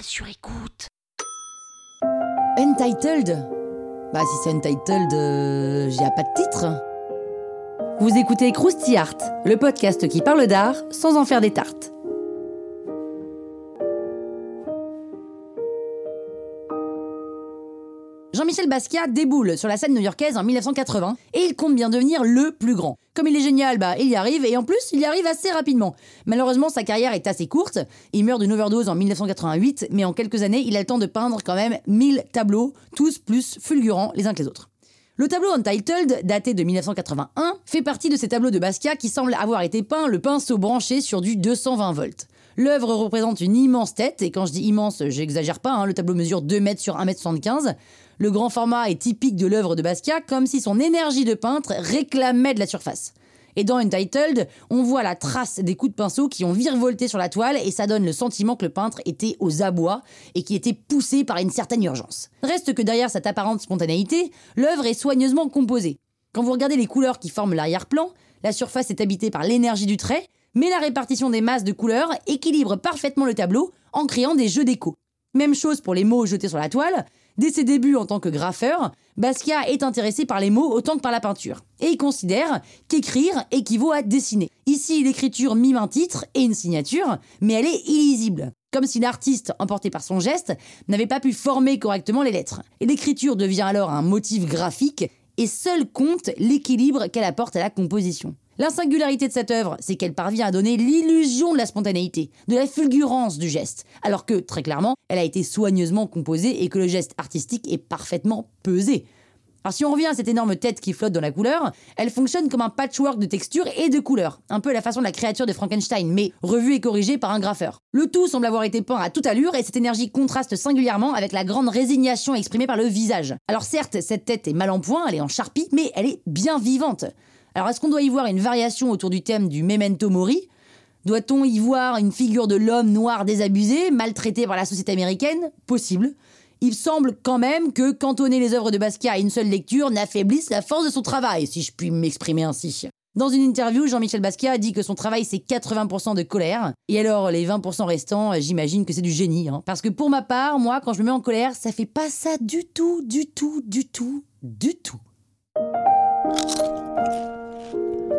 Sur écoute. Untitled Bah si c'est Untitled, euh, j'ai pas de titre. Vous écoutez Krusty Art, le podcast qui parle d'art sans en faire des tartes. Jean-Michel Basquiat déboule sur la scène new-yorkaise en 1980 et il compte bien devenir le plus grand. Comme il est génial, bah il y arrive et en plus il y arrive assez rapidement. Malheureusement sa carrière est assez courte. Il meurt d'une overdose en 1988, mais en quelques années il a le temps de peindre quand même 1000 tableaux, tous plus fulgurants les uns que les autres. Le tableau Untitled, daté de 1981, fait partie de ces tableaux de Basquiat qui semblent avoir été peints le pinceau branché sur du 220 volts. L'œuvre représente une immense tête, et quand je dis immense, j'exagère pas, hein, le tableau mesure 2 mètres sur 1 mètre 75. Le grand format est typique de l'œuvre de Basquiat, comme si son énergie de peintre réclamait de la surface. Et dans Untitled, on voit la trace des coups de pinceau qui ont virevolté sur la toile et ça donne le sentiment que le peintre était aux abois et qui était poussé par une certaine urgence. Reste que derrière cette apparente spontanéité, l'œuvre est soigneusement composée. Quand vous regardez les couleurs qui forment l'arrière-plan, la surface est habitée par l'énergie du trait, mais la répartition des masses de couleurs équilibre parfaitement le tableau en créant des jeux d'écho. Même chose pour les mots jetés sur la toile. Dès ses débuts en tant que graffeur, Basquiat est intéressé par les mots autant que par la peinture. Et il considère qu'écrire équivaut à dessiner. Ici, l'écriture mime un titre et une signature, mais elle est illisible. Comme si l'artiste, emporté par son geste, n'avait pas pu former correctement les lettres. Et l'écriture devient alors un motif graphique et seul compte l'équilibre qu'elle apporte à la composition. La singularité de cette œuvre, c'est qu'elle parvient à donner l'illusion de la spontanéité, de la fulgurance du geste, alors que, très clairement, elle a été soigneusement composée et que le geste artistique est parfaitement pesé. Alors si on revient à cette énorme tête qui flotte dans la couleur, elle fonctionne comme un patchwork de textures et de couleurs, un peu à la façon de la créature de Frankenstein, mais revue et corrigée par un graffeur. Le tout semble avoir été peint à toute allure et cette énergie contraste singulièrement avec la grande résignation exprimée par le visage. Alors certes, cette tête est mal en point, elle est en charpie, mais elle est bien vivante. Alors est-ce qu'on doit y voir une variation autour du thème du memento mori? Doit-on y voir une figure de l'homme noir désabusé, maltraité par la société américaine? Possible. Il semble quand même que cantonner les œuvres de Basquiat à une seule lecture n'affaiblisse la force de son travail, si je puis m'exprimer ainsi. Dans une interview, Jean-Michel Basquiat a dit que son travail c'est 80% de colère, et alors les 20% restants, j'imagine que c'est du génie. Hein. Parce que pour ma part, moi, quand je me mets en colère, ça fait pas ça du tout, du tout, du tout, du tout.